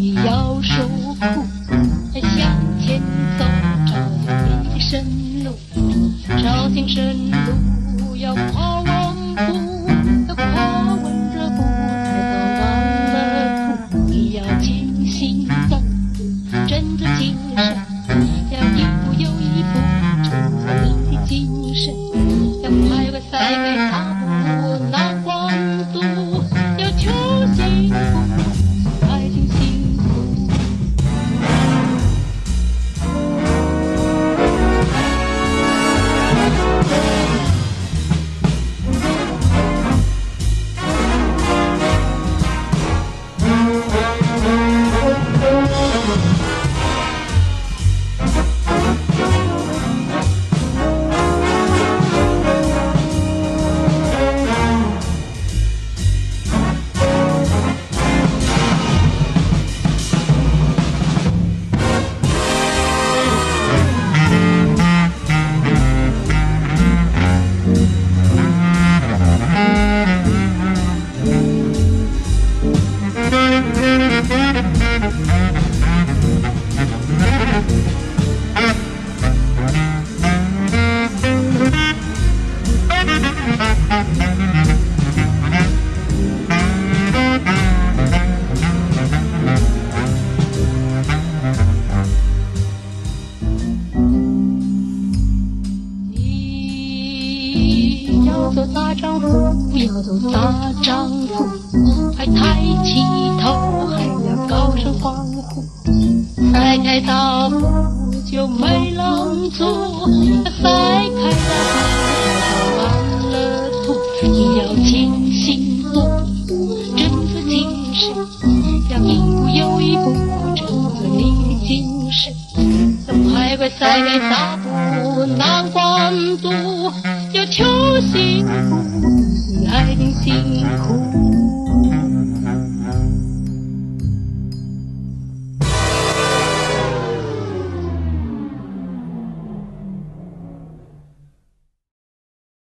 你，要受苦，向前走，找一生路，找尽生路，要跨万步，要跨完这步，才走完了途。你要尽心走，振作精神，要一步又一步，振作你的精神，要快快赛大丈夫，要做大丈夫，还抬起头，开大步就没狼族，甩开大步就完了途。你要尽心做，振作精神，要一步又一步，振作你的精神。要快快赛迈大步难关阻，要求幸福，你爱情辛苦。